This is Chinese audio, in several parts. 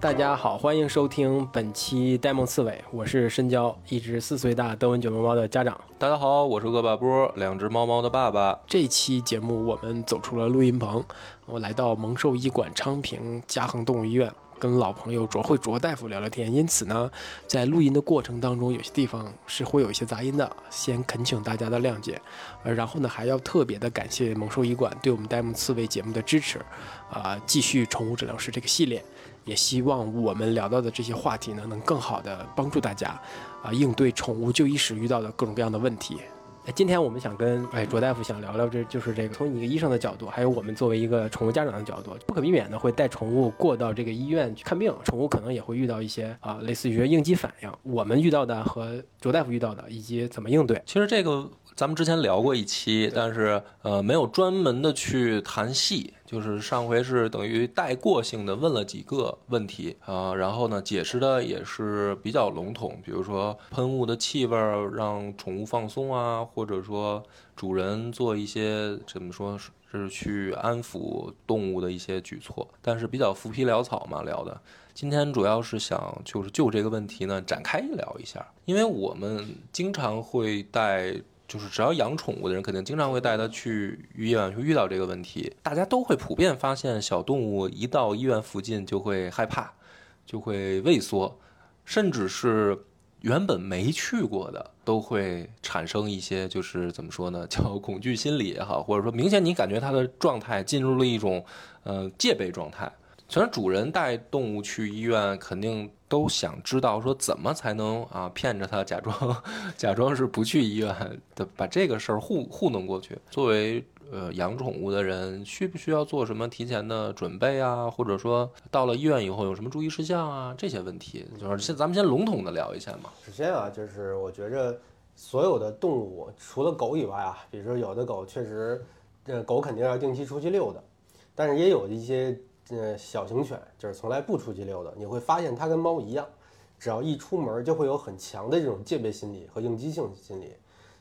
大家好，欢迎收听本期呆萌刺猬，我是深交，一只四岁大德文卷毛猫的家长。大家好，我是恶霸波，两只猫猫的爸爸。这期节目我们走出了录音棚，我来到蒙兽医馆昌平嘉恒动物医院，跟老朋友卓慧卓大夫聊聊天。因此呢，在录音的过程当中，有些地方是会有一些杂音的，先恳请大家的谅解。呃，然后呢，还要特别的感谢蒙兽医馆对我们呆萌刺猬节目的支持，啊、继续宠物诊疗师这个系列。也希望我们聊到的这些话题呢，能更好的帮助大家，啊、应对宠物就医时遇到的各种各样的问题。今天我们想跟哎卓大夫想聊聊，这就是这个从一个医生的角度，还有我们作为一个宠物家长的角度，不可避免的会带宠物过到这个医院去看病，宠物可能也会遇到一些啊、类似于应激反应，我们遇到的和卓大夫遇到的，以及怎么应对。其实这个咱们之前聊过一期，但是呃没有专门的去谈戏，就是上回是等于带过性的问了几个问题啊、呃然后呢解释的也是比较笼统，比如说喷雾的气味儿让宠物放松啊，或者说主人做一些怎么说是是去安抚动物的一些举措，但是比较浮皮潦草嘛聊的。今天主要是想就是就这个问题呢展开聊一下，因为我们经常会带，就是只要养宠物的人，肯定经常会带它去医院，会遇到这个问题。大家都会普遍发现，小动物一到医院附近就会害怕，就会畏缩，甚至是原本没去过的，都会产生一些就是怎么说呢，叫恐惧心理也好，或者说明显你感觉它的状态进入了一种呃戒备状态。虽然主人带动物去医院，肯定都想知道说怎么才能啊骗着它，假装 假装是不去医院的，把这个事儿糊糊弄过去。作为呃养宠物的人，需不需要做什么提前的准备啊？或者说到了医院以后有什么注意事项啊？这些问题，就是先咱们先笼统的聊一下嘛。首先啊，就是我觉着所有的动物，除了狗以外啊，比如说有的狗确实，这，狗肯定要定期出去溜的，但是也有一些呃小型犬，就是从来不出去溜的。你会发现它跟猫一样，只要一出门就会有很强的这种戒备心理和应激性心理。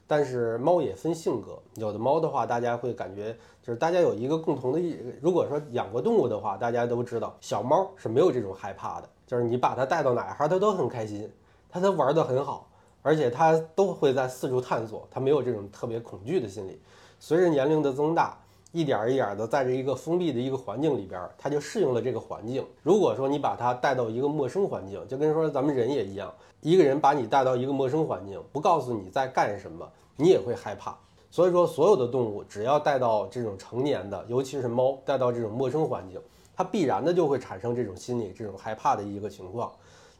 但是猫也分性格，有的猫的话，大家会感觉就是大家有一个共同的一，如果说养过动物的话，大家都知道小猫是没有这种害怕的，就是你把它带到哪儿，它都很开心，它都玩得很好，而且它都会在四处探索，它没有这种特别恐惧的心理。随着年龄的增大，一点一点的在这一个封闭的一个环境里边，它就适应了这个环境。如果说你把它带到一个陌生环境，就跟说咱们人也一样，一个人把你带到一个陌生环境，不告诉你在干什么，你也会害怕。所以说，所有的动物只要带到这种成年的，尤其是猫，带到这种陌生环境，它必然的就会产生这种心理、这种害怕的一个情况。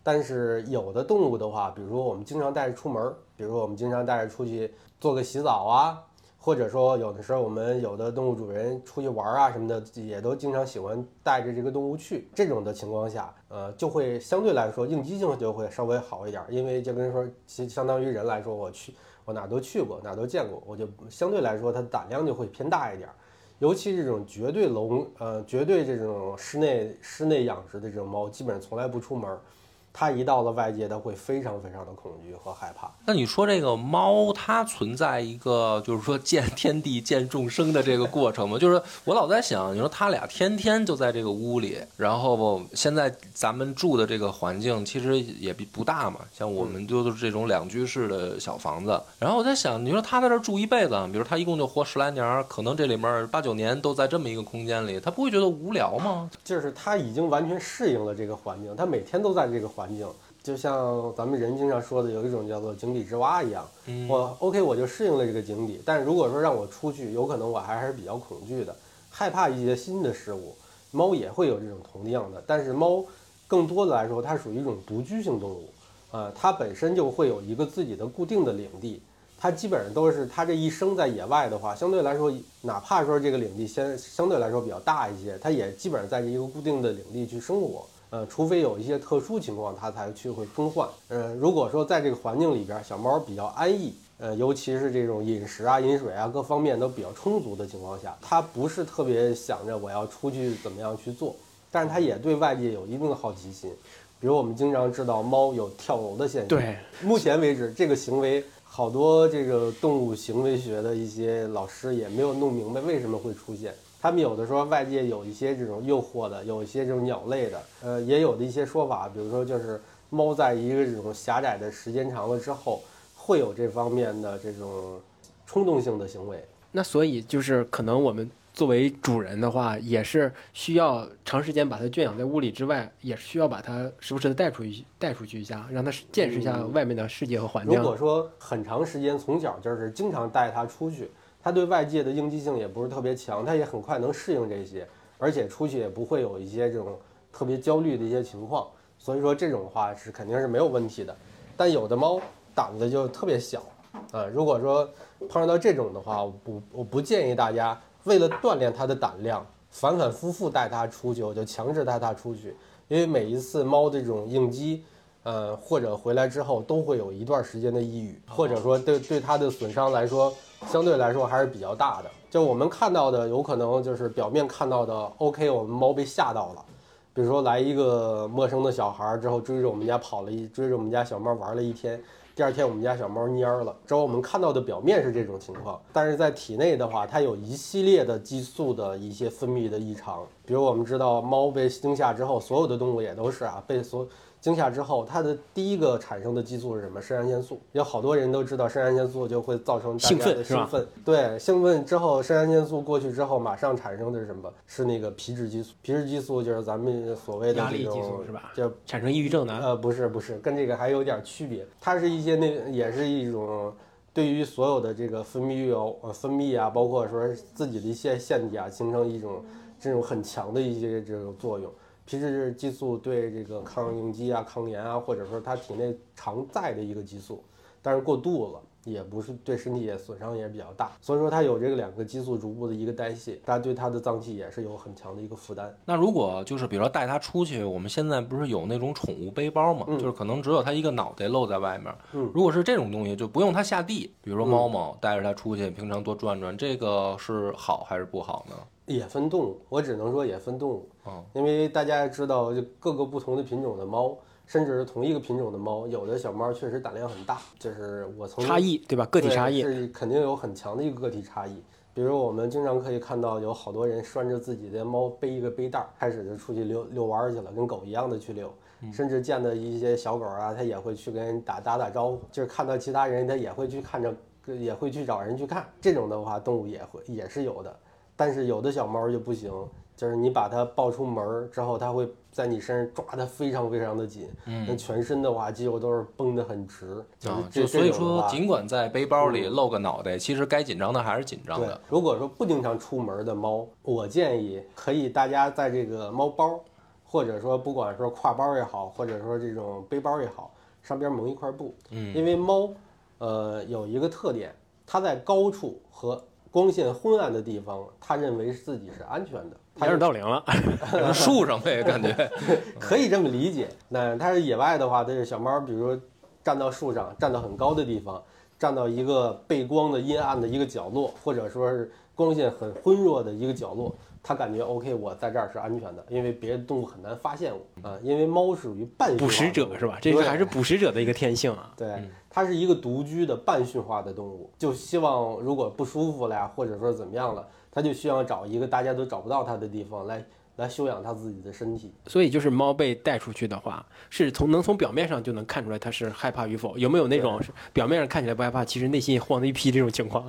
但是有的动物的话，比如说我们经常带着出门，比如说我们经常带着出去做个洗澡啊，或者说有的时候我们有的动物主人出去玩啊什么的，也都经常喜欢带着这个动物去。这种的情况下，呃，就会相对来说应激性就会稍微好一点，因为就跟说，其相当于人来说，我去我哪都去过，哪都见过，我就相对来说它胆量就会偏大一点。尤其这种绝对笼，呃，绝对这种室内室内养殖的这种猫，基本上从来不出门。它一到了外界，它会非常非常的恐惧和害怕。那你说这个猫，它存在一个就是说见天地、见众生的这个过程吗？就是我老在想，你说它俩天天就在这个屋里，然后现在咱们住的这个环境其实也比不大嘛，像我们就是这种两居室的小房子。然后我在想，你说它在这住一辈子，比如它一共就活十来年儿，可能这里面八九年都在这么一个空间里，它不会觉得无聊吗？就是它已经完全适应了这个环境，它每天都在这个环境，就像咱们人经常说的，有一种叫做井底之蛙一样。嗯我 OK，我就适应了这个井底，但如果说让我出去，有可能我还是比较恐惧的，害怕一些新的事物。猫也会有这种同样的，但是猫更多的来说，它属于一种独居性动物，呃，它本身就会有一个自己的固定的领地。它基本上都是它这一生在野外的话，相对来说，哪怕说这个领地相相对来说比较大一些，它也基本上在这一个固定的领地去生活。呃，除非有一些特殊情况，它才去会更换。呃，如果说在这个环境里边，小猫比较安逸，呃，尤其是这种饮食啊、饮水啊各方面都比较充足的情况下，它不是特别想着我要出去怎么样去做，但是它也对外界有一定的好奇心。比如我们经常知道猫有跳楼的现象，对，目前为止这个行为好多这个动物行为学的一些老师也没有弄明白为什么会出现。他们有的说外界有一些这种诱惑的，有一些这种鸟类的，呃，也有的一些说法，比如说就是猫在一个这种狭窄的时间长了之后，会有这方面的这种冲动性的行为。那所以就是可能我们作为主人的话，也是需要长时间把它圈养在屋里之外，也是需要把它时不时的带出去，带出去一下，让它见识一下外面的世界和环境。如果说很长时间从小就是经常带它出去。它对外界的应激性也不是特别强，它也很快能适应这些，而且出去也不会有一些这种特别焦虑的一些情况，所以说这种的话是肯定是没有问题的。但有的猫胆子就特别小，啊，如果说碰到这种的话，我不我不建议大家为了锻炼它的胆量，反反复复带它出去，我就强制带它出去，因为每一次猫的这种应激，呃，或者回来之后都会有一段时间的抑郁，或者说对对它的损伤来说。相对来说还是比较大的，就我们看到的，有可能就是表面看到的，OK，我们猫被吓到了，比如说来一个陌生的小孩儿之后追着我们家跑了一，追着我们家小猫玩了一天，第二天我们家小猫蔫了，之后我们看到的表面是这种情况，但是在体内的话，它有一系列的激素的一些分泌的异常，比如我们知道猫被惊吓之后，所有的动物也都是啊，被所。惊吓之后，它的第一个产生的激素是什么？肾上腺素。有好多人都知道，肾上腺素就会造成兴奋，兴奋。对，兴奋之后，肾上腺素过去之后，马上产生的是什么？是那个皮质激素。皮质激素就是咱们所谓的压力激素，是吧？就产生抑郁症的？呃，不是，不是，跟这个还有点区别。它是一些那，也是一种对于所有的这个分泌物、呃分泌啊，包括说自己的一些腺体啊，形成一种这种很强的一些这种作用。皮质激素对这个抗应激啊、抗炎啊，或者说它体内常在的一个激素，但是过度了也不是对身体也损伤也比较大。所以说它有这个两个激素逐步的一个代谢，它对它的脏器也是有很强的一个负担。那如果就是比如说带它出去，我们现在不是有那种宠物背包嘛，就是可能只有它一个脑袋露在外面。嗯，如果是这种东西，就不用它下地，比如说猫猫带着它出去，平常多转转，这个是好还是不好呢？也分动物，我只能说也分动物啊，因为大家知道，就各个不同的品种的猫，甚至是同一个品种的猫，有的小猫确实胆量很大，就是我从差异对吧？个体差异是肯定有很强的一个个体差异。比如我们经常可以看到，有好多人拴着自己的猫背一个背带儿，开始就出去遛遛弯去了，跟狗一样的去遛，甚至见到一些小狗啊，它也会去跟人打打打招呼，就是看到其他人，它也会去看着，也会去找人去看。这种的话，动物也会也是有的。但是有的小猫就不行，就是你把它抱出门之后，它会在你身上抓得非常非常的紧，嗯，那全身的话肌肉都是绷得很直，就所以说，尽管在背包里露个脑袋，其实该紧张的还是紧张的。如果说不经常出门的猫，我建议可以大家在这个猫包，或者说不管说挎包也好，或者说这种背包也好，上边蒙一块布，嗯，因为猫，呃，有一个特点，它在高处和光线昏暗的地方，他认为自己是安全的。掩耳盗铃了 树上呗，感觉 可以这么理解。那它是野外的话，它是小猫，比如说站到树上，站到很高的地方，站到一个背光的阴暗的一个角落，或者说是光线很昏弱的一个角落。它感觉 OK，我在这儿是安全的，因为别的动物很难发现我啊。因为猫属于半捕食者是吧？这个还是捕食者的一个天性啊。对，它是一个独居的半驯化的动物，就希望如果不舒服了呀，或者说怎么样了，它就需要找一个大家都找不到它的地方来。来修养它自己的身体，所以就是猫被带出去的话，是从能从表面上就能看出来它是害怕与否。有没有那种表面上看起来不害怕，其实内心慌的一批这种情况？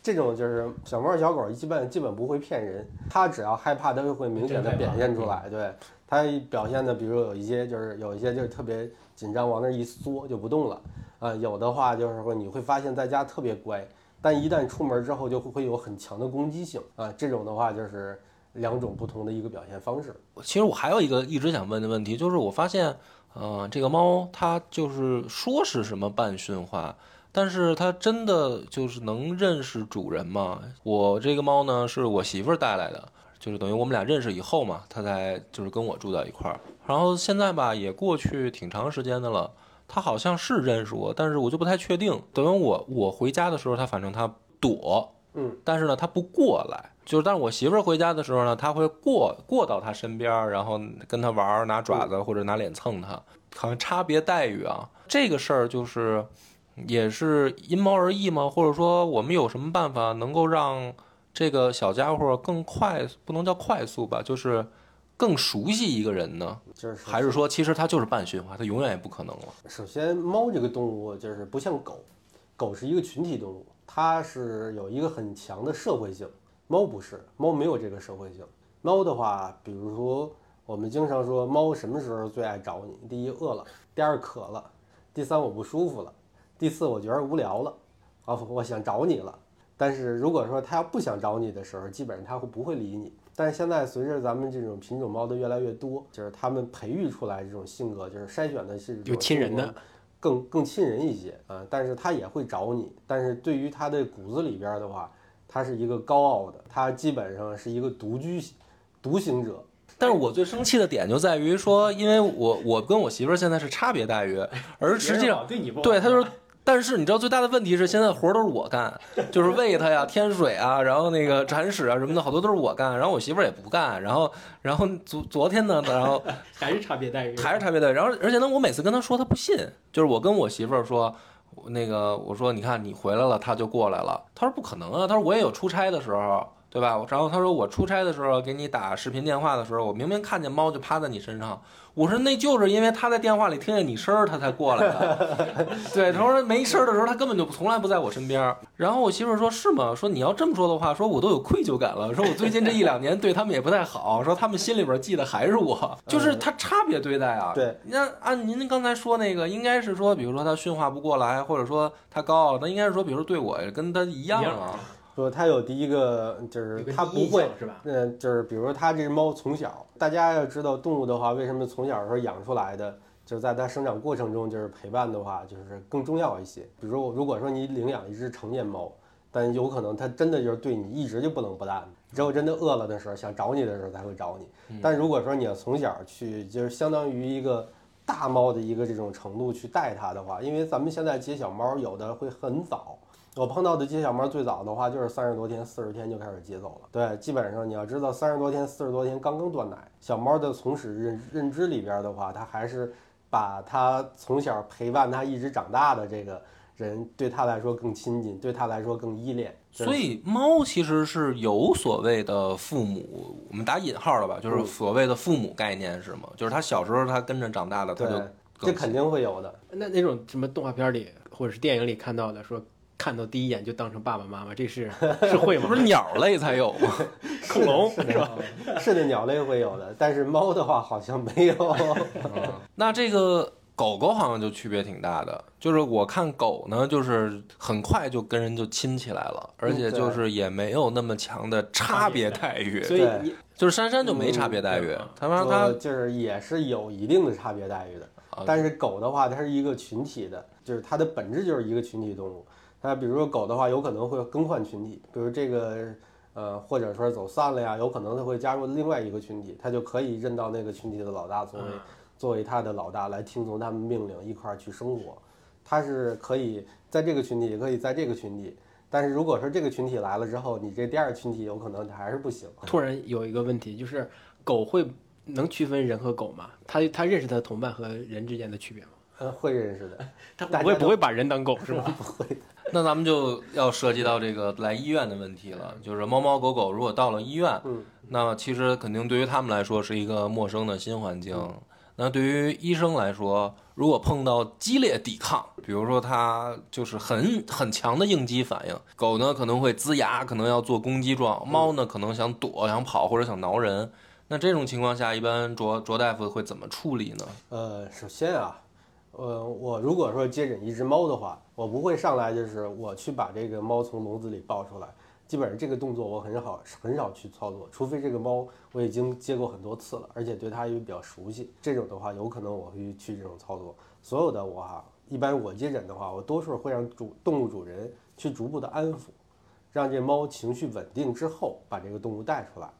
这种就是小猫小狗基本基本不会骗人，它只要害怕，它就会明显的表现出来。对它表现的，比如有一些就是有一些就是特别紧张，往那一缩就不动了啊。有的话就是说你会发现在家特别乖，但一旦出门之后就会会有很强的攻击性啊。这种的话就是。两种不同的一个表现方式。其实我还有一个一直想问的问题，就是我发现，呃，这个猫它就是说是什么半驯化，但是它真的就是能认识主人吗？我这个猫呢是我媳妇儿带来的，就是等于我们俩认识以后嘛，他才就是跟我住在一块儿。然后现在吧也过去挺长时间的了，他好像是认识我，但是我就不太确定。等于我我回家的时候，他反正他躲，嗯，但是呢他不过来。就是，但是我媳妇儿回家的时候呢，他会过过到他身边，然后跟他玩，拿爪子或者拿脸蹭他，好像差别待遇啊。这个事儿就是，也是因猫而异吗？或者说我们有什么办法能够让这个小家伙更快，不能叫快速吧，就是更熟悉一个人呢？就是还是说其实它就是半驯化，它永远也不可能了？首先，猫这个动物就是不像狗，狗是一个群体动物，它是有一个很强的社会性。猫不是，猫没有这个社会性。猫的话，比如说我们经常说，猫什么时候最爱找你？第一，饿了；第二，渴了；第三，我不舒服了；第四，我觉得无聊了，啊，我想找你了。但是如果说它要不想找你的时候，基本上它会不会理你。但是现在随着咱们这种品种猫的越来越多，就是它们培育出来这种性格，就是筛选的是有亲人的，更更亲人一些啊。但是它也会找你，但是对于它的骨子里边的话。它是一个高傲的，它基本上是一个独居、独行者。但是我最生气的点就在于说，因为我我跟我媳妇儿现在是差别待遇，而实际上对你不对他就是，但是你知道最大的问题是现在活儿都是我干，就是喂它呀、添水啊，然后那个铲屎啊什么的，好多都是我干，然后我媳妇儿也不干，然后然后昨昨天呢，然后 还是差别待遇，还是差别待遇，然后而且呢，我每次跟他说他不信，就是我跟我媳妇儿说。那个我说，你看你回来了，他就过来了。他说不可能啊，他说我也有出差的时候，对吧？然后他说我出差的时候给你打视频电话的时候，我明明看见猫就趴在你身上。我说那就是因为他在电话里听见你声儿，他才过来的。对，他说没声儿的时候，他根本就从来不在我身边。然后我媳妇说：“是吗？说你要这么说的话，说我都有愧疚感了。说我最近这一两年对他们也不太好，说他们心里边记得还是我，就是他差别对待啊。对，那按您刚才说那个，应该是说，比如说他驯化不过来，或者说他高傲，那应该是说，比如说对我跟他一样啊。说它有第一个就是它不会是吧？嗯，就是比如说它这只猫从小，大家要知道动物的话，为什么从小时候养出来的，就是在它生长过程中就是陪伴的话，就是更重要一些。比如说，如果说你领养一只成年猫，但有可能它真的就是对你一直就不冷不淡，只有真的饿了的时候想找你的时候才会找你。但如果说你要从小去，就是相当于一个大猫的一个这种程度去带它的话，因为咱们现在接小猫有的会很早。我碰到的接小猫最早的话就是三十多天、四十天就开始接走了。对，基本上你要知道，三十多天、四十多天刚刚断奶，小猫的从始认认知里边的话，它还是把它从小陪伴它一直长大的这个人对它来说更亲近，对它来说更依恋。所以猫其实是有所谓的父母，我们打引号的吧，就是所谓的父母概念是吗？就是它小时候它跟着长大的，它就这肯定会有的。那那种什么动画片里或者是电影里看到的说。看到第一眼就当成爸爸妈妈，这是是会吗？不是鸟类才有吗？恐龙是吧？是的，鸟类会有的，但是猫的话好像没有。那这个狗狗好像就区别挺大的，就是我看狗呢，就是很快就跟人就亲起来了，而且就是也没有那么强的差别待遇。所以就是珊珊就没差别待遇，他妈他就是也是有一定的差别待遇的。但是狗的话，它是一个群体的，就是它的本质就是一个群体动物。那比如说狗的话，有可能会更换群体，比如这个，呃，或者说走散了呀，有可能它会加入另外一个群体，它就可以认到那个群体的老大作为作为它的老大来听从他们命令一块儿去生活，它是可以在这个群体，也可以在这个群体。但是如果说这个群体来了之后，你这第二群体有可能还是不行。突然有一个问题，就是狗会能区分人和狗吗？它它认识它的同伴和人之间的区别吗？呃，会认识的。它不会不会把人当狗是吧？不会。那咱们就要涉及到这个来医院的问题了，就是猫猫狗狗如果到了医院，那其实肯定对于他们来说是一个陌生的新环境。那对于医生来说，如果碰到激烈抵抗，比如说它就是很很强的应激反应，狗呢可能会龇牙，可能要做攻击状；猫呢可能想躲、想跑或者想挠人。那这种情况下，一般卓卓大夫会怎么处理呢？呃，首先啊。呃，我如果说接诊一只猫的话，我不会上来就是我去把这个猫从笼子里抱出来，基本上这个动作我很少很少去操作，除非这个猫我已经接过很多次了，而且对它也比较熟悉，这种的话有可能我会去这种操作。所有的我哈，一般我接诊的话，我多数会让主动物主人去逐步的安抚，让这猫情绪稳定之后，把这个动物带出来，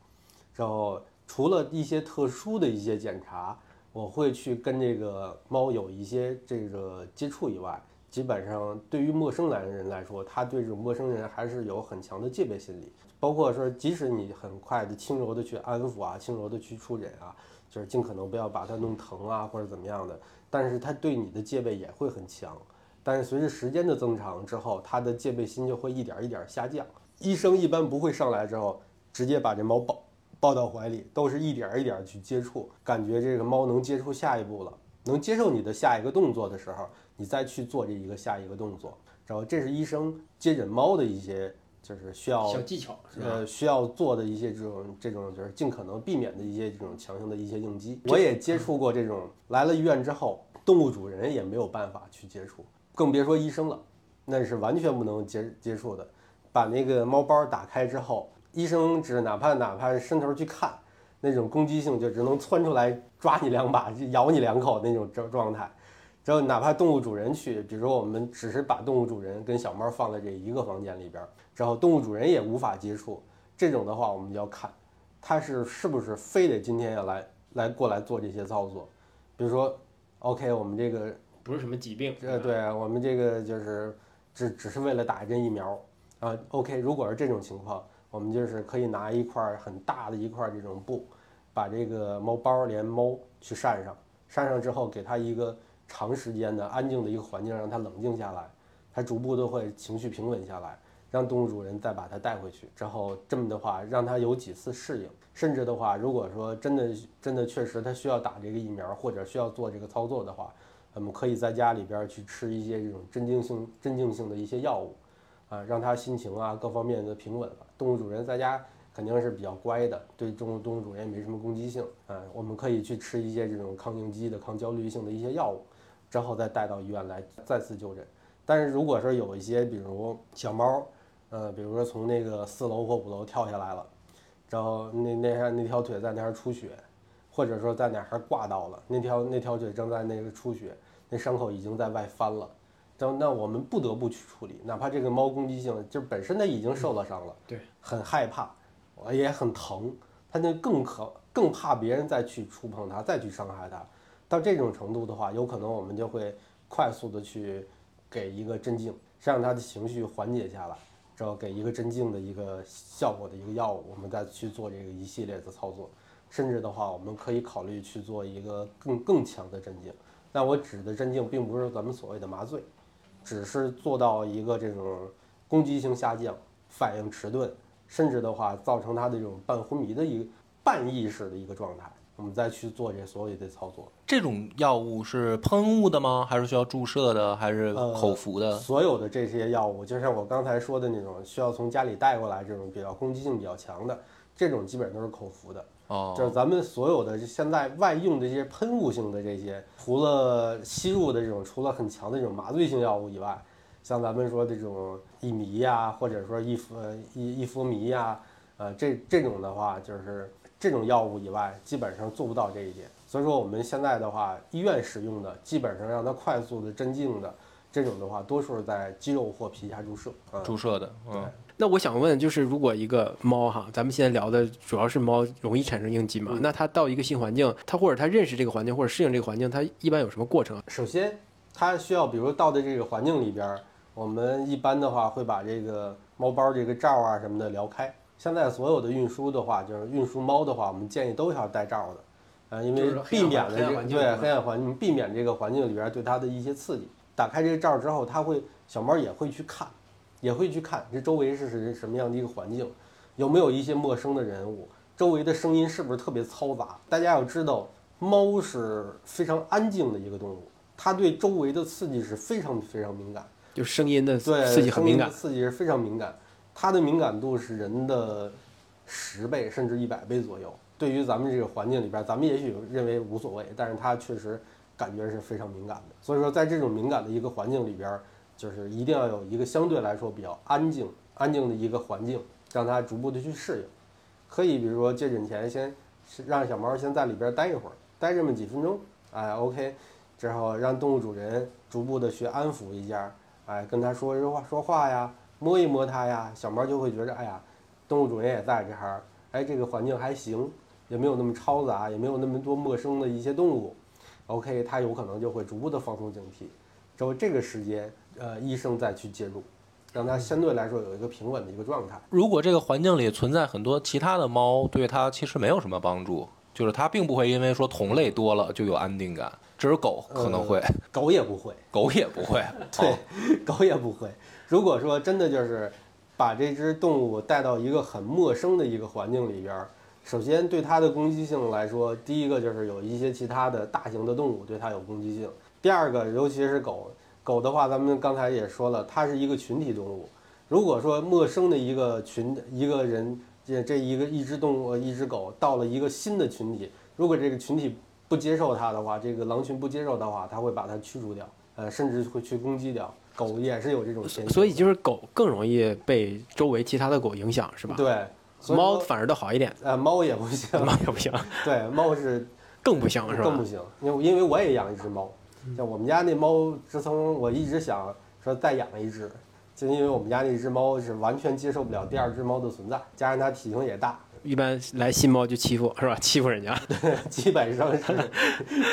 然后除了一些特殊的一些检查。我会去跟这个猫有一些这个接触以外，基本上对于陌生来的人来说，他对这种陌生人还是有很强的戒备心理。包括说，即使你很快的、轻柔的去安抚啊，轻柔的去触诊啊，就是尽可能不要把它弄疼啊或者怎么样的，但是他对你的戒备也会很强。但是随着时间的增长之后，它的戒备心就会一点一点下降。医生一般不会上来之后直接把这猫抱抱到怀里，都是一点一点去接触，感觉这个猫能接触下一步了，能接受你的下一个动作的时候，你再去做这一个下一个动作。然后这是医生接诊猫的一些就是需要小技巧？呃，需要做的一些这种这种就是尽可能避免的一些这种强行的一些应激。我也接触过这种来了医院之后，动物主人也没有办法去接触，更别说医生了，那是完全不能接接触的。把那个猫包打开之后，医生只哪怕哪怕伸头去看，那种攻击性就只能窜出来抓你两把，就咬你两口那种状状态。然后哪怕动物主人去，比如说我们只是把动物主人跟小猫放在这一个房间里边，然后动物主人也无法接触，这种的话我们就要看，他是是不是非得今天要来来过来做这些操作，比如说，OK，我们这个不是什么疾病，呃，对我们这个就是只只是为了打一针疫苗啊。OK，如果是这种情况，我们就是可以拿一块很大的一块这种布，把这个猫包连猫去扇上，扇上之后给它一个长时间的安静的一个环境，让它冷静下来，它逐步都会情绪平稳下来，让动物主人再把它带回去，之后这么的话让它有几次适应，甚至的话，如果说真的真的确实它需要打这个疫苗或者需要做这个操作的话，我们可以在家里边去吃一些这种镇静性镇静性的一些药物，啊，让它心情啊各方面的平稳了。动物主人在家肯定是比较乖的，对动物动物主人也没什么攻击性，啊，我们可以去吃一些这种抗应激的、抗焦虑性的一些药物，之后再带到医院来再次就诊。但是如果说有一些比如小猫，呃，比如说从那个四楼或五楼跳下来了，然后那那那条腿在那儿出血，或者说在哪儿挂到了，那条那条腿正在那个出血，那伤口已经在外翻了，那那我们不得不去处理，哪怕这个猫攻击性就本身它已经受了伤了，对，很害怕，我也很疼，它就更可更怕别人再去触碰它，再去伤害它，到这种程度的话，有可能我们就会快速的去给一个镇静，让它的情绪缓解下来。之后给一个镇静的一个效果的一个药物，我们再去做这个一系列的操作，甚至的话，我们可以考虑去做一个更更强的镇静。但我指的镇静，并不是咱们所谓的麻醉，只是做到一个这种攻击性下降、反应迟钝，甚至的话造成他的这种半昏迷的一个半意识的一个状态，我们再去做这所有的操作。这种药物是喷雾的吗？还是需要注射的？还是口服的？所有的这些药物，就像我刚才说的那种，需要从家里带过来这种比较攻击性比较强的，这种基本上都是口服的。哦，就是咱们所有的现在外用的这些喷雾性的这些，除了吸入的这种，除了很强的这种麻醉性药物以外，像咱们说这种益迷呀，或者说益福益益福迷呀，呃，这这种的话，就是这种药物以外，基本上做不到这一点。所以说我们现在的话，医院使用的基本上让它快速的镇静的这种的话，多数是在肌肉或皮下注射。嗯，注射的，嗯，那我想问，就是如果一个猫哈，咱们现在聊的主要是猫容易产生应激嘛？那它到一个新环境，它或者它认识这个环境或者适应这个环境，它一般有什么过程啊？首先，它需要，比如到的这个环境里边儿，我们一般的话会把这个猫包这个罩啊什么的撩开。现在所有的运输的话，就是运输猫的话，我们建议都要带罩的，呃，因为避免了这个对黑暗环境，避免这个环境里边儿对它的一些刺激。打开这个罩之后，它会小猫也会去看，也会去看这周围是是什么样的一个环境，有没有一些陌生的人物，周围的声音是不是特别嘈杂？大家要知道，猫是非常安静的一个动物，它对周围的刺激是非常非常敏感。就声音的对，刺激很敏感的，刺激是非常敏感，它的敏感度是人的十倍甚至一百倍左右。对于咱们这个环境里边，咱们也许认为无所谓，但是它确实感觉是非常敏感的。所以说，在这种敏感的一个环境里边，就是一定要有一个相对来说比较安静、安静的一个环境，让它逐步的去适应。可以，比如说接诊前先让小猫先在里边待一会儿，待这么几分钟，哎，OK，之后让动物主人逐步的去安抚一下，哎，跟它说说话说话呀，摸一摸它呀，小猫就会觉着，哎呀，动物主人也在这儿，哎，这个环境还行，也没有那么嘈杂，也没有那么多陌生的一些动物，OK，它有可能就会逐步的放松警惕。之后这个时间，呃，医生再去介入，让它相对来说有一个平稳的一个状态。如果这个环境里存在很多其他的猫，对它其实没有什么帮助，就是它并不会因为说同类多了就有安定感。只是狗可能会，狗也不会，狗也不会。对哦，狗也不会。如果说真的就是把这只动物带到一个很陌生的一个环境里边儿，首先对它的攻击性来说，第一个就是有一些其他的大型的动物对它有攻击性。第二个，尤其是狗，狗的话，咱们刚才也说了，它是一个群体动物。如果说陌生的一个群一个人，这这一个一只动物一只狗到了一个新的群体，如果这个群体不接受它的话，这个狼群不接受的话，它会把它驱逐掉，呃，甚至会去攻击掉。狗也是有这种现象，所以就是狗更容易被周围其他的狗影响，是吧？对，猫反而倒好一点，呃猫也不行，猫也不行，对猫是 更不行，是吧更不？行，因为因为我也养一只猫，像我们家那猫，自从我一直想说再养一只，就因为我们家那只猫是完全接受不了第二只猫的存在，加上它体型也大，一般来新猫就欺负，是吧？欺负人家。基本上是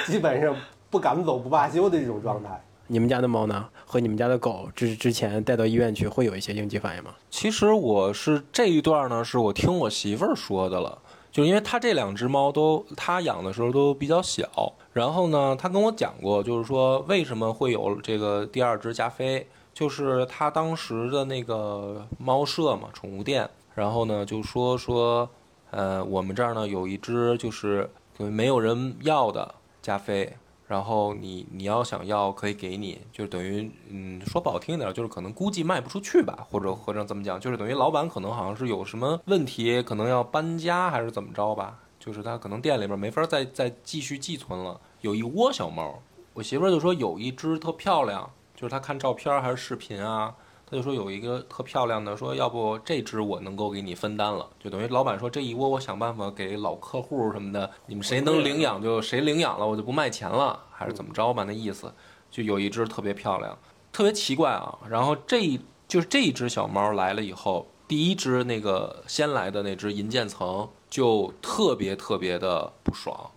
基本上不敢走不罢休的这种状态。你们家的猫呢？和你们家的狗之之前带到医院去，会有一些应激反应吗？其实我是这一段呢，是我听我媳妇儿说的了，就是因为她这两只猫都她养的时候都比较小，然后呢，她跟我讲过，就是说为什么会有这个第二只加菲，就是她当时的那个猫舍嘛，宠物店，然后呢就说说，呃，我们这儿呢有一只就是没有人要的加菲，然后你你要想要可以给你，就等于嗯说不好听一点，就是可能估计卖不出去吧，或者或者怎么讲，就是等于老板可能好像是有什么问题，可能要搬家还是怎么着吧，就是他可能店里边没法再再继续寄存了，有一窝小猫，我媳妇儿就说有一只特漂亮，就是她看照片还是视频啊。她就说有一个特漂亮的，说要不这只我能够给你分担了，就等于老板说这一窝我想办法给老客户什么的，你们谁能领养就谁领养了，我就不卖钱了，还是怎么着吧？那意思就有一只特别漂亮，特别奇怪啊。然后这一就是这一只小猫来了以后，第一只那个先来的那只银渐层就特别特别的不爽，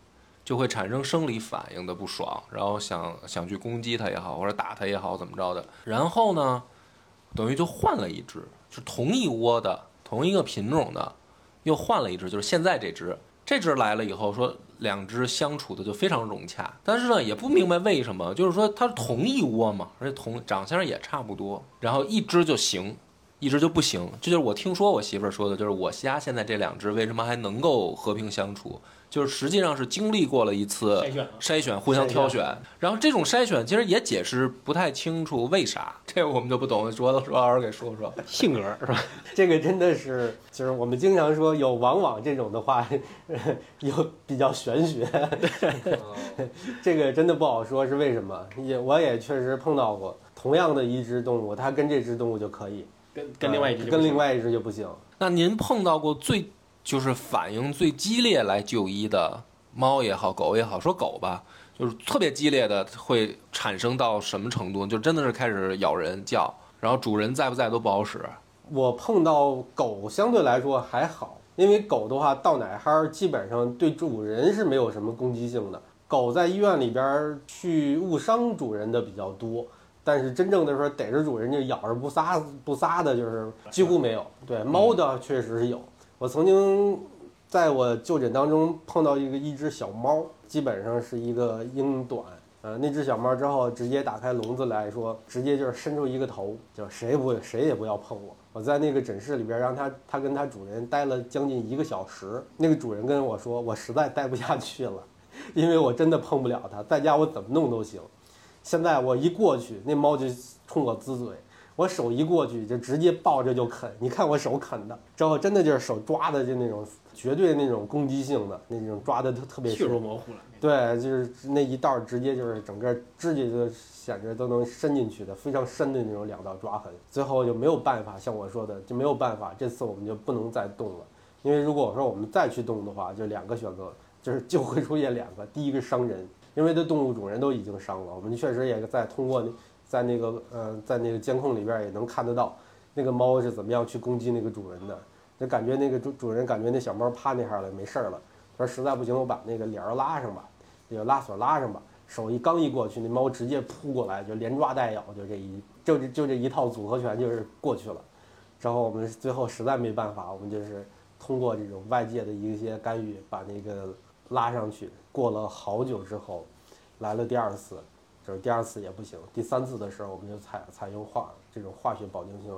就会产生生理反应的不爽，然后想想去攻击它也好，或者打它也好，怎么着的。然后呢，等于就换了一只，是同一窝的同一个品种的，又换了一只，就是现在这只。这只来了以后，说两只相处的就非常融洽，但是呢，也不明白为什么，就是说它是同一窝嘛，而且同长相也差不多，然后一只就行，一只就不行。这就是我听说我媳妇儿说的，就是我家现在这两只为什么还能够和平相处，就是实际上是经历过了一次筛选筛选，互相挑选。然后这种筛选其实也解释不太清楚为啥，这我们就不懂，说说老师给说说。性格是吧？这个真的是，就是我们经常说有往往这种的话，有比较玄学，这个真的不好说是为什么。也我也确实碰到过，同样的一只动物，它跟这只动物就可以，跟跟另外一只跟另外一只就不行。那您碰到过最就是反应最激烈来就医的猫也好，狗也好，说狗吧，就是特别激烈的会产生到什么程度？就真的是开始咬人叫，然后主人在不在都不好使。我碰到狗相对来说还好，因为狗的话到哪哈儿基本上对主人是没有什么攻击性的。狗在医院里边去误伤主人的比较多，但是真正的说逮着主人就咬着不撒不撒的，就是几乎没有。对猫的确实是有，我曾经在我就诊当中碰到一个一只小猫，基本上是一个英短。呃，那只小猫之后直接打开笼子来说，直接就是伸出一个头，就谁也不谁也不要碰我。我在那个诊室里边让它它跟它主人待了将近一个小时。那个主人跟我说，我实在待不下去了，因为我真的碰不了它，在家我怎么弄都行。现在我一过去，那猫就冲我呲嘴，我手一过去就直接抱着就啃。你看我手啃的，之后真的就是手抓的就那种绝对那种攻击性的那种抓的特特别血。模糊了。对，就是那一道儿直接就是整个指甲就显着都能伸进去的，非常深的那种两道抓痕。最后就没有办法，像我说的就没有办法，这次我们就不能再动了，因为如果我说我们再去动的话，就两个选择，就是就会出现两个，第一个伤人，因为这动物主人都已经伤了，我们确实也在通过那在那个呃在那个监控里边也能看得到，那个猫是怎么样去攻击那个主人的，就感觉那个主主人感觉那小猫趴那哈儿了，没事儿了。说实在不行，我把那个帘儿拉上吧，那个拉锁拉上吧。手一刚一过去，那猫直接扑过来，就连抓带咬，就这一就这就这一套组合拳就是过去了。之后我们最后实在没办法，我们就是通过这种外界的一些干预，把那个拉上去。过了好久之后，来了第二次，就是第二次也不行，第三次的时候我们就采采用化这种化学保定性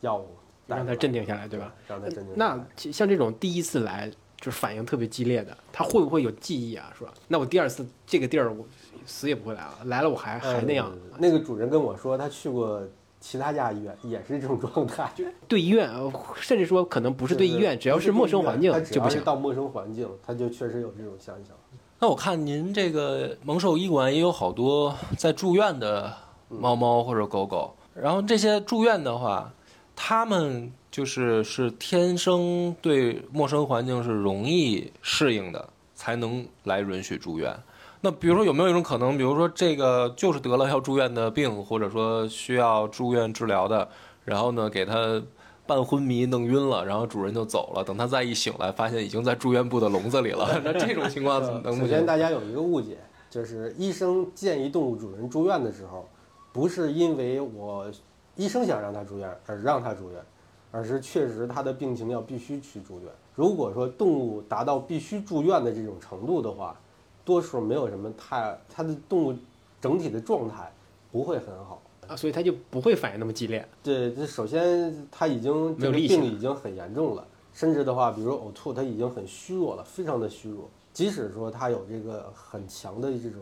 药物带让它镇定下来，对吧？？让它镇定下来。那像这种第一次来就是反应特别激烈的，他会不会有记忆啊？是吧？那我第二次这个地儿我死也不会来了，来了我还还那样。呃那个主人跟我说，他去过其他家医院，也是这种状态。对医院，呃甚至说可能不是对医院，只要是陌生环境只就不行。到陌生环境，他就确实有这种现象。那我看您这个蒙兽医馆也有好多在住院的猫猫或者狗狗，然后这些住院的话，他们就是是天生对陌生环境是容易适应的，才能来允许住院。那比如说有没有一种可能，比如说这个就是得了要住院的病，或者说需要住院治疗的，然后呢给他半昏迷弄晕了，然后主人就走了，等他再一醒来，发现已经在住院部的笼子里了。那这种情况怎么能首先，大家有一个误解，就是医生建议动物主人住院的时候，不是因为我医生想让他住院而让他住院，而是确实他的病情要必须去住院。如果说动物达到必须住院的这种程度的话，多数没有什么太，它的动物整体的状态不会很好。啊，所以他就不会反应那么激烈。对，这首先他已经这个病已经很严重了，甚至的话，比如呕吐，他已经很虚弱了，非常的虚弱。即使说他有这个很强的这种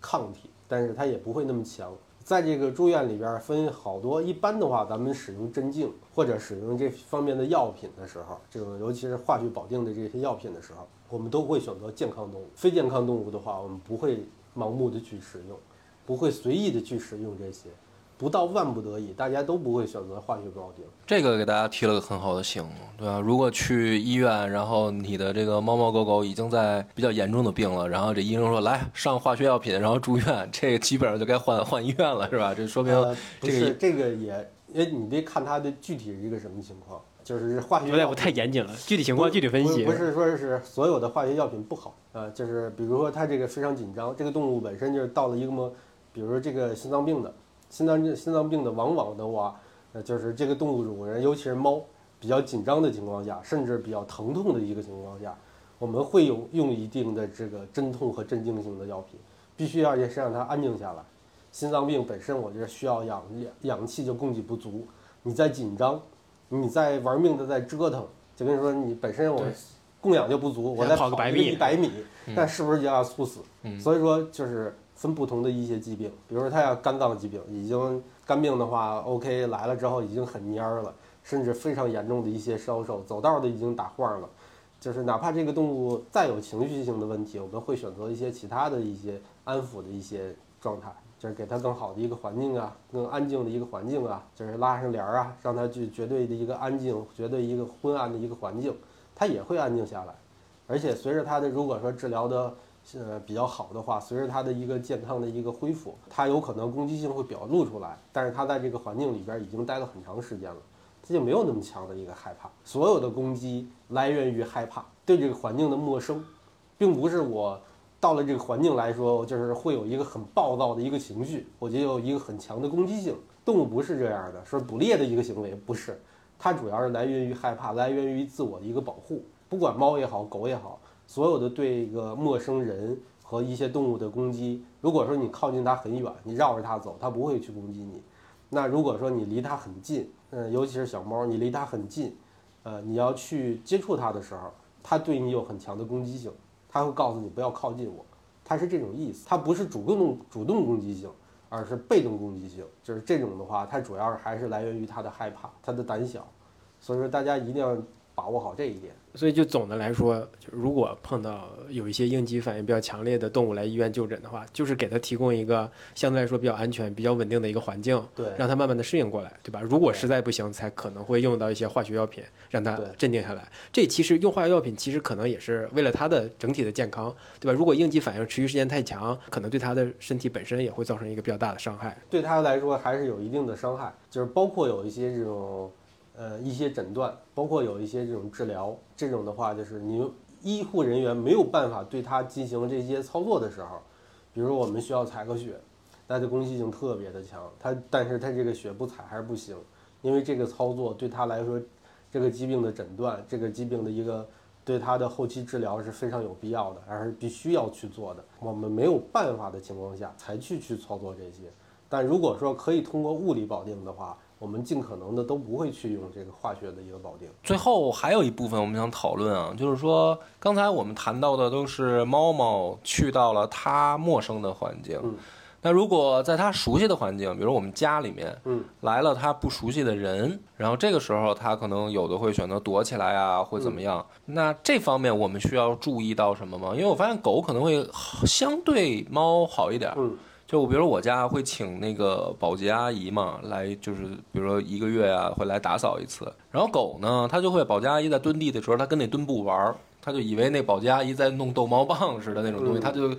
抗体，但是他也不会那么强。在这个住院里边儿分好多，一般的话，咱们使用镇静或者使用这方面的药品的时候，这种尤其是化学保定的这些药品的时候，我们都会选择健康动物。非健康动物的话，我们不会盲目的去使用，不会随意的去使用这些。不到万不得已，大家都不会选择化学保定。这个给大家提了个很好的醒，对吧？如果去医院，然后你的这个猫猫狗狗已经在比较严重的病了，然后这医生说来上化学药品，然后住院，这个基本上就该换换医院了，是吧？这说明呃、不这个是这个也，因为你得看它的具体是一个什么情况，就是化学药品太严谨了，具体情况具体分析。不是不是说是所有的化学药品不好，呃，就是比如说它这个非常紧张，这个动物本身就是到了一个么，比如说这个心脏病的，心脏病心脏病的往往的话，呃，就是这个动物主人，尤其是猫比较紧张的情况下，甚至比较疼痛的一个情况下，我们会有用一定的这个镇痛和镇静性的药品，必须要也是让它安静下来。心脏病本身我觉得需要氧氧氧气就供给不足，你在紧张，你在玩命的在折腾，就跟你说你本身我供氧就不足，我再跑个百米一百米嗯，那是不是就要猝死？嗯所以说就是分不同的一些疾病，比如说他要肝脏疾病，已经肝病的话，OK 来了之后已经很蔫儿了，甚至非常严重的一些烧瘦，走道儿都已经打晃了。就是哪怕这个动物再有情绪性的问题，我们会选择一些其他的一些安抚的一些状态，就是给它更好的一个环境啊，更安静的一个环境啊，就是拉上帘儿啊，让它去绝对的一个安静，绝对一个昏暗的一个环境，它也会安静下来。而且随着它的如果说治疗的呃比较好的话，随着它的一个健康的一个恢复，它有可能攻击性会表露出来，但是它在这个环境里边已经待了很长时间了。它就没有那么强的一个害怕。所有的攻击来源于害怕，对这个环境的陌生，并不是我到了这个环境来说，就是会有一个很暴躁的一个情绪，我就有一个很强的攻击性。动物不是这样的，说捕猎的一个行为不是，它主要是来源于害怕，来源于自我的一个保护。不管猫也好，狗也好，所有的对一个陌生人和一些动物的攻击，如果说你靠近它很远，你绕着它走，它不会去攻击你。那如果说你离它很近，嗯，尤其是小猫，你离它很近，呃，你要去接触它的时候，它对你有很强的攻击性，它会告诉你不要靠近我，它是这种意思，它不是主动主动攻击性，而是被动攻击性，就是这种的话，它主要还是来源于它的害怕，它的胆小，所以说大家一定要把握好这一点。所以就总的来说，就如果碰到有一些应激反应比较强烈的动物来医院就诊的话，就是给它提供一个相对来说比较安全、比较稳定的一个环境，对，让它慢慢的适应过来，对吧？如果实在不行，才可能会用到一些化学药品，让它镇定下来。这其实用化学药品，其实可能也是为了它的整体的健康，对吧？如果应激反应持续时间太强，可能对它的身体本身也会造成一个比较大的伤害。对它来说还是有一定的伤害，就是包括有一些这种，呃，一些诊断，包括有一些这种治疗，这种的话就是你医护人员没有办法对他进行这些操作的时候，比如我们需要采个血，它的攻击性特别的强，它但是它这个血不采还是不行，因为这个操作对他来说，这个疾病的诊断，这个疾病的一个对他的后期治疗是非常有必要的，而是必须要去做的。我们没有办法的情况下才去去操作这些。但如果说可以通过物理保定的话，我们尽可能的都不会去用这个化学的一个保定。最后还有一部分我们想讨论啊，就是说刚才我们谈到的都是猫猫去到了它陌生的环境，嗯那如果在它熟悉的环境，比如我们家里面，嗯，来了它不熟悉的人，然后这个时候它可能有的会选择躲起来啊，会怎么样？那这方面我们需要注意到什么吗？因为我发现狗可能会好相对猫好一点，嗯，就比如我家会请那个保洁阿姨嘛，来就是比如说一个月啊会来打扫一次。然后狗呢，它就会保洁阿姨在蹲地的时候，它跟那墩布玩儿，它就以为那保洁阿姨在弄逗猫棒似的那种东西，嗯它就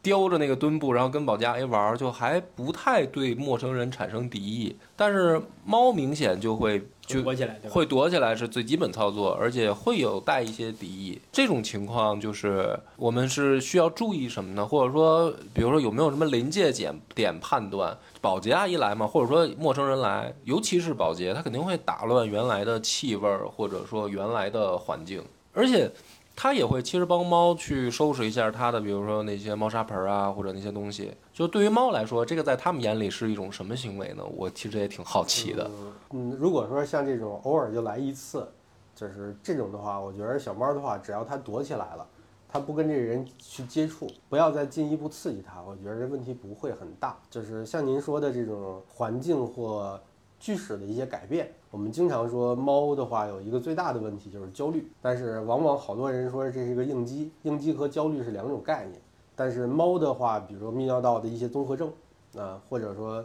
叼着那个墩布，然后跟保洁阿姨玩儿，就还不太对陌生人产生敌意。但是猫明显就会就躲起来，对吧？会躲起来是最基本操作，而且会有带一些敌意。这种情况就是我们是需要注意什么呢？或者说，比如说有没有什么临界点点判断？保洁阿姨来嘛，或者说陌生人来，尤其是保洁，他肯定会打乱原来的气味儿，或者说原来的环境，而且。他也会其实帮猫去收拾一下它的，比如说那些猫砂盆啊，或者那些东西。就对于猫来说，这个在他们眼里是一种什么行为呢？我其实也挺好奇的。嗯，如果说像这种偶尔就来一次，就是这种的话，我觉得小猫的话，只要它躲起来了，它不跟这人去接触，不要再进一步刺激它，我觉得这问题不会很大。就是像您说的这种环境或居室的一些改变，我们经常说猫的话有一个最大的问题就是焦虑，但是往往好多人说这是一个应激，应激和焦虑是两种概念。但是猫的话，比如说泌尿道的一些综合症啊、或者说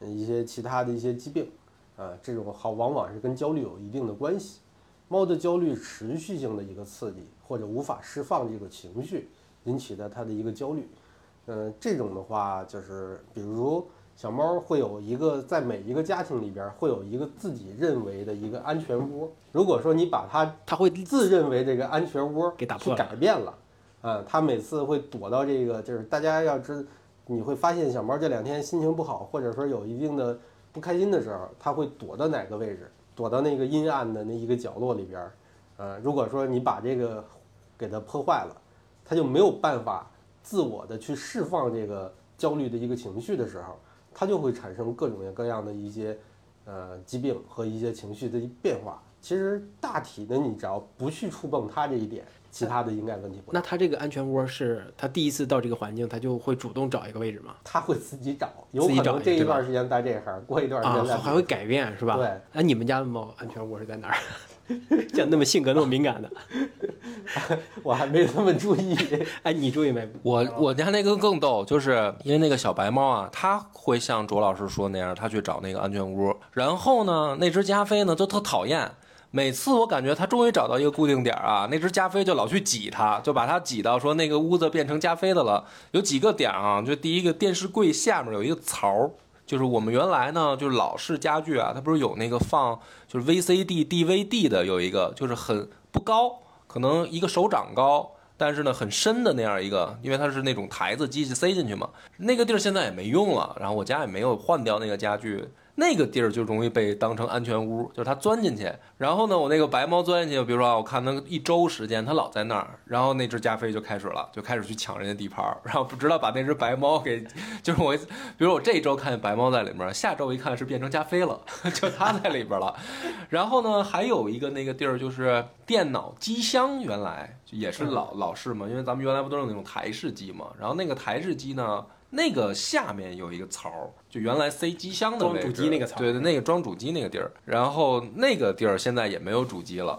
一些其他的一些疾病。啊，这种好往往是跟焦虑有一定的关系。猫的焦虑持续性的一个刺激，或者无法释放这个情绪，引起的它的一个焦虑。嗯、这种的话就是，比如小猫会有一个在每一个家庭里边儿会有一个自己认为的一个安全窝。如果说你把它它会自认为这个安全窝去给打破了改变了，啊，它每次会躲到这个，就是大家要知，你会发现小猫这两天心情不好，或者说有一定的不开心的时候，它会躲到哪个位置？躲到那个阴暗的那一个角落里边儿。呃，如果说你把这个给它破坏了，它就没有办法自我的去释放这个焦虑的一个情绪的时候，它就会产生各种各样的一些呃疾病和一些情绪的变化。其实大体的，你只要不去触碰它这一点，其他的应该问题不大。那它这个安全窝是它第一次到这个环境，它就会主动找一个位置吗？它会自己找，有自己可能这一段时间在这行，过一段时啊间，在还会改变是吧？对。那你们家的猫安全窝是在哪儿？像那么性格那么敏感的，我还没那么注意。哎，你注意没？我我家那个更逗，就是因为那个小白猫啊，它会像卓老师说那样，它去找那个安全屋。然后呢，那只加菲呢就特讨厌，每次我感觉它终于找到一个固定点儿啊，那只加菲就老去挤它，就把它挤到说那个屋子变成加菲的了。有几个点啊，就第一个电视柜下面有一个槽儿。就是我们原来呢，就是老式家具啊，它不是有那个放就是 VCD、DVD 的，有一个就是很不高，可能一个手掌高，但是呢很深的那样一个，因为它是那种台子机器塞进去嘛。那个地儿现在也没用了，然后我家也没有换掉那个家具，那个地儿就容易被当成安全屋，就是它钻进去。然后呢，我那个白猫钻进去，比如说啊我看它一周时间，它老在那儿，然后那只加菲就开始了，就开始去抢人家地盘儿，然后不知道把那只白猫给，就是我，比如我这一周看见白猫在里面，下周一看是变成加菲了，就它在里边了。然后呢，还有一个那个地儿就是电脑机箱，原来也是老老式嘛，因为咱们原来不都是那种台式机嘛，然后那个台式机呢。那个下面有一个槽儿，就原来塞机箱的位置，装主机那个槽儿对对，那个装主机那个地儿。然后那个地儿现在也没有主机了。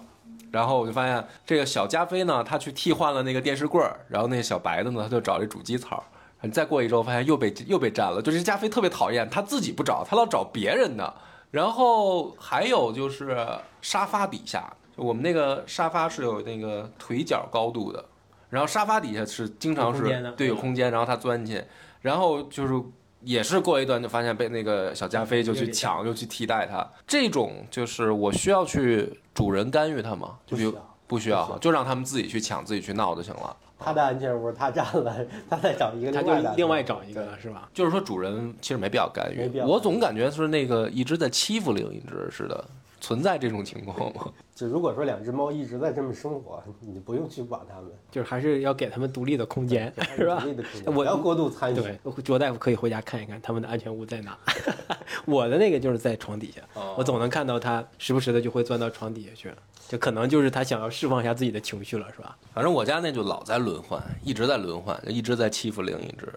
然后我就发现这个小加菲呢，他去替换了那个电视柜儿，然后那个小白的呢，他就找这主机槽儿。你再过一周，发现又被又被占了。就是加菲特别讨厌，他自己不找，他老找别人的。然后还有就是沙发底下，就我们那个沙发是有那个腿脚高度的，然后沙发底下是经常是对有空间，然后他钻进去，然后就是也是过一段就发现被那个小加菲就去抢，又去替代它。这种就是我需要去主人干预它吗？就比如不需要不需要就让他们自己去抢，自己去闹就行了。他的安全屋他占了，他再找一个它就另外找一个了是吧？就是说主人其实没必要干预，我总感觉是那个一直在欺负另一只似的，存在这种情况吗？就如果说两只猫一直在这么生活，你不用去管它们，就是还是要给它们独立的空间，是吧独？立的空间我不要过度参与。对，卓大夫可以回家看一看它们的安全屋在哪。我的那个就是在床底下，哦我总能看到它时不时的就会钻到床底下去，就可能就是它想要释放一下自己的情绪了，是吧？反正我家那就老在轮换，一直在轮换，就一直在欺负另一只。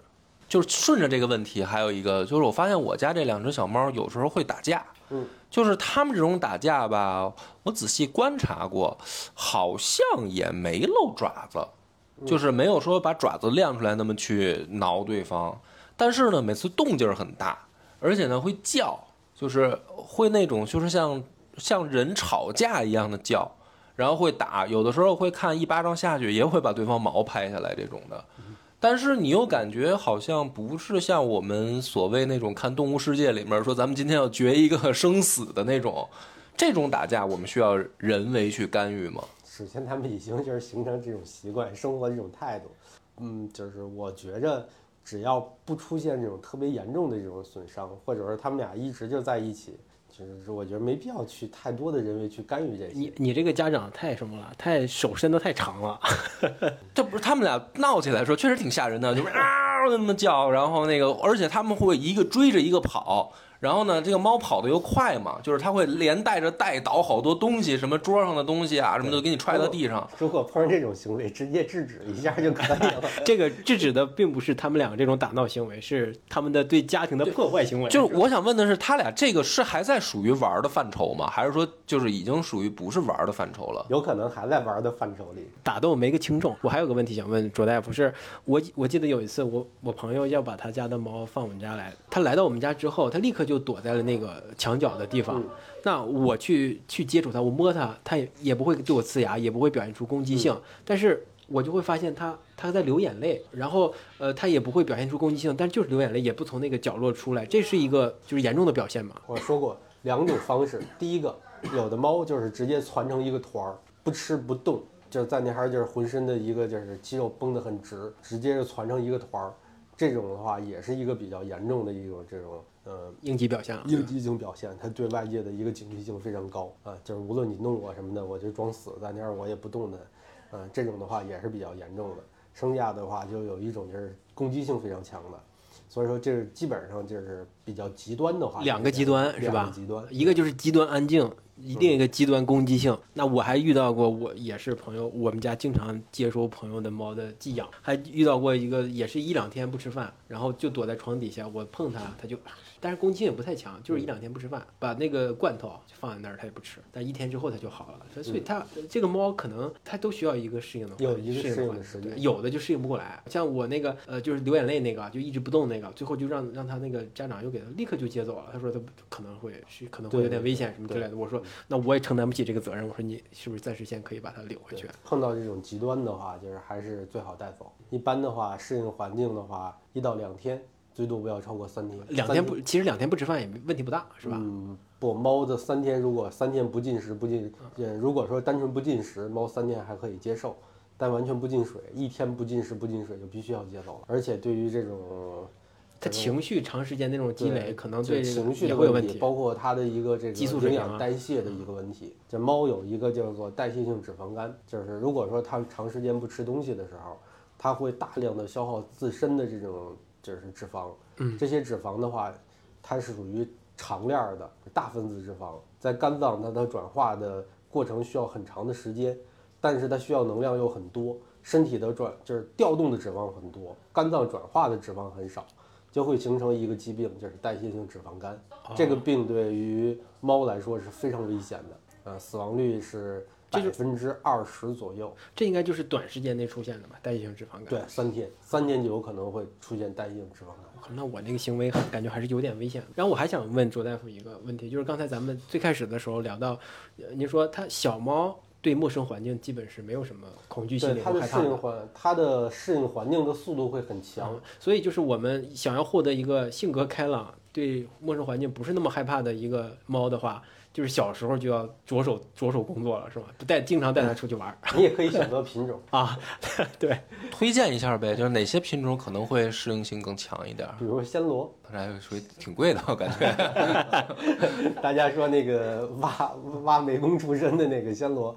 就是顺着这个问题，还有一个就是我发现我家这两只小猫有时候会打架，嗯，就是他们这种打架吧，我仔细观察过，好像也没露爪子，就是没有说把爪子亮出来那么去挠对方，但是呢，每次动静很大，而且呢会叫，就是会那种就是像像人吵架一样的叫，然后会打，有的时候会看一巴掌下去，也会把对方毛拍下来这种的。但是你又感觉好像不是像我们所谓那种看《动物世界》里面说咱们今天要决一个生死的那种，这种打架我们需要人为去干预吗？首先，他们已经就是形成这种习惯，生活这种态度。嗯，就是我觉着，只要不出现这种特别严重的这种损伤，或者说他们俩一直就在一起，其实我觉得没必要去太多的人为去干预这些你。你这个家长太什么了？太手伸的太长了。这不是他们俩闹起来的时候，确实挺吓人的，就是嗷那么叫，然后那个，而且他们会一个追着一个跑，然后呢，这个猫跑的又快嘛，就是它会连带着带倒好多东西，什么桌上的东西啊，什么都给你踹到地上。如果碰上这种行为，直接制止一下就可以了。这个制止的并不是他们两个这种打闹行为，是他们的对家庭的破坏行为。就是我想问的是，他俩这个是还在属于玩的范畴吗？还是说就是已经属于不是玩的范畴了？有可能还在玩的范畴里。打斗没个轻重。我还有个问题想问卓大夫，是我我记得有一次我我朋友要把他家的猫放我们家来，他来到我们家之后，他立刻就躲在了那个墙角的地方。嗯那我去去接触它，我摸它，它也也不会对我呲牙，也不会表现出攻击性，但是我就会发现它它在流眼泪，然后呃它也不会表现出攻击性，但就是流眼泪，也不从那个角落出来，这是一个就是严重的表现嘛？我说过两种方式，第一个，有的猫就是直接攒成一个团儿，不吃不动，就是在那哈儿就是浑身的一个就是肌肉绷得很直，直接就攒成一个团儿。这种的话也是一个比较严重的一种这种呃应激表现了。应激性表现，它对外界的一个警惕性非常高啊，就是无论你弄我什么的，我就装死在那儿，我也不动的，啊，这种的话也是比较严重的。剩下的话就有一种就是攻击性非常强的，所以说这是基本上就是比较极端的话，两个极端是吧极端，一个就是极端安静，另一个极端攻击性。那我还遇到过，我也是朋友，我们家经常接收朋友的猫的寄养，还遇到过一个也是一两天不吃饭，然后就躲在床底下，我碰它，它就，但是攻击性也不太强，就是一两天不吃饭，把那个罐头就放在那儿，它也不吃，但一天之后它就好了。所以它这个猫可能它都需要一个适应的环有一个适应的时间对有的就适应不过来，像我那个呃就是流眼泪那个就一直不动那个，最后就让让他那个家长又给他立刻就接走了，他说他可能会是可能会有点危险什么之类的。我说那我也承担不起这个责任，我说你是不是暂时先可以把它领回去？碰到这种极端的话，就是还是最好带走。一般的话，适应环境的话，一到两天，最多不要超过三天。两天不，其实两天不吃饭也没问题不大，是吧？嗯，不，猫的三天如果三天不进食不进，呃，如果说单纯不进食，猫三天还可以接受，但完全不进水，一天不进食不进水就必须要接走了。而且对于这种他情绪长时间那种积累，可能对情绪的也会有问题。包括它的一个这个激素营养代谢的一个问题。这猫有一个叫做代谢性脂肪肝，就是如果说它长时间不吃东西的时候，它会大量的消耗自身的这种就是脂肪。嗯，这些脂肪的话，它是属于长链儿的大分子脂肪，在肝脏它的转化的过程需要很长的时间，但是它需要能量又很多，身体的转就是调动的脂肪很多，肝脏转化的脂肪很少。就会形成一个疾病，就是代谢性脂肪肝。这个病对于猫来说是非常危险的，呃，死亡率是百分之二十左右。这应该就是短时间内出现的吧？代谢性脂肪肝。对，三天，三天就有可能会出现代谢性脂肪肝。那我那个行为感觉还是有点危险。然后我还想问卓大夫一个问题，就是刚才咱们最开始的时候聊到，呃您说它小猫对陌生环境基本是没有什么恐惧心理害怕的。适应环，它的适应环境的速度会很强。嗯，所以就是我们想要获得一个性格开朗、对陌生环境不是那么害怕的一个猫的话，就是小时候就要着手着手工作了，是吧？不带经常带它出去玩儿你也可以选择品种，啊，对，推荐一下呗，就是哪些品种可能会适应性更强一点儿？比如暹罗，它这属于挺贵的，我感觉。大家说那个挖挖美工出身的那个暹罗，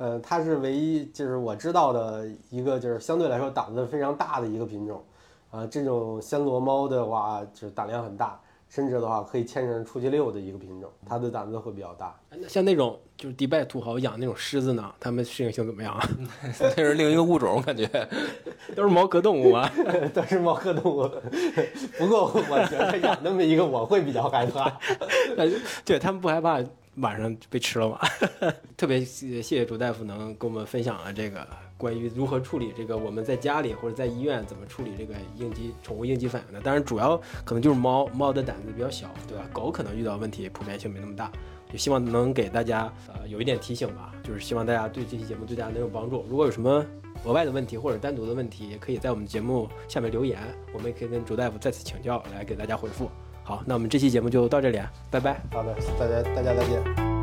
呃，它是唯一就是我知道的一个就是相对来说胆子非常大的一个品种，啊、这种暹罗猫的话就是胆量很大，甚至的话可以牵上出去遛的一个品种，它的胆子会比较大。那像那种就是迪拜土豪养那种狮子呢，它们适应性怎么样啊？这是另一个物种，我感觉。都是毛科动物啊。都是猫科动物，不过我觉得养那么一个我会比较害怕。对他们不害怕晚上被吃了吗？特别谢谢朱大夫能跟我们分享了这个关于如何处理这个我们在家里或者在医院怎么处理这个应激宠物应激反应的。当然，主要可能就是猫，猫的胆子比较小，对吧？狗可能遇到问题普遍性没那么大。就希望能给大家呃有一点提醒吧，就是希望大家对这期节目对大家能有帮助。如果有什么额外的问题或者单独的问题，也可以在我们节目下面留言，我们也可以跟朱大夫再次请教，来给大家回复。好，那我们这期节目就到这里，啊，拜拜。好的，大家大家再见。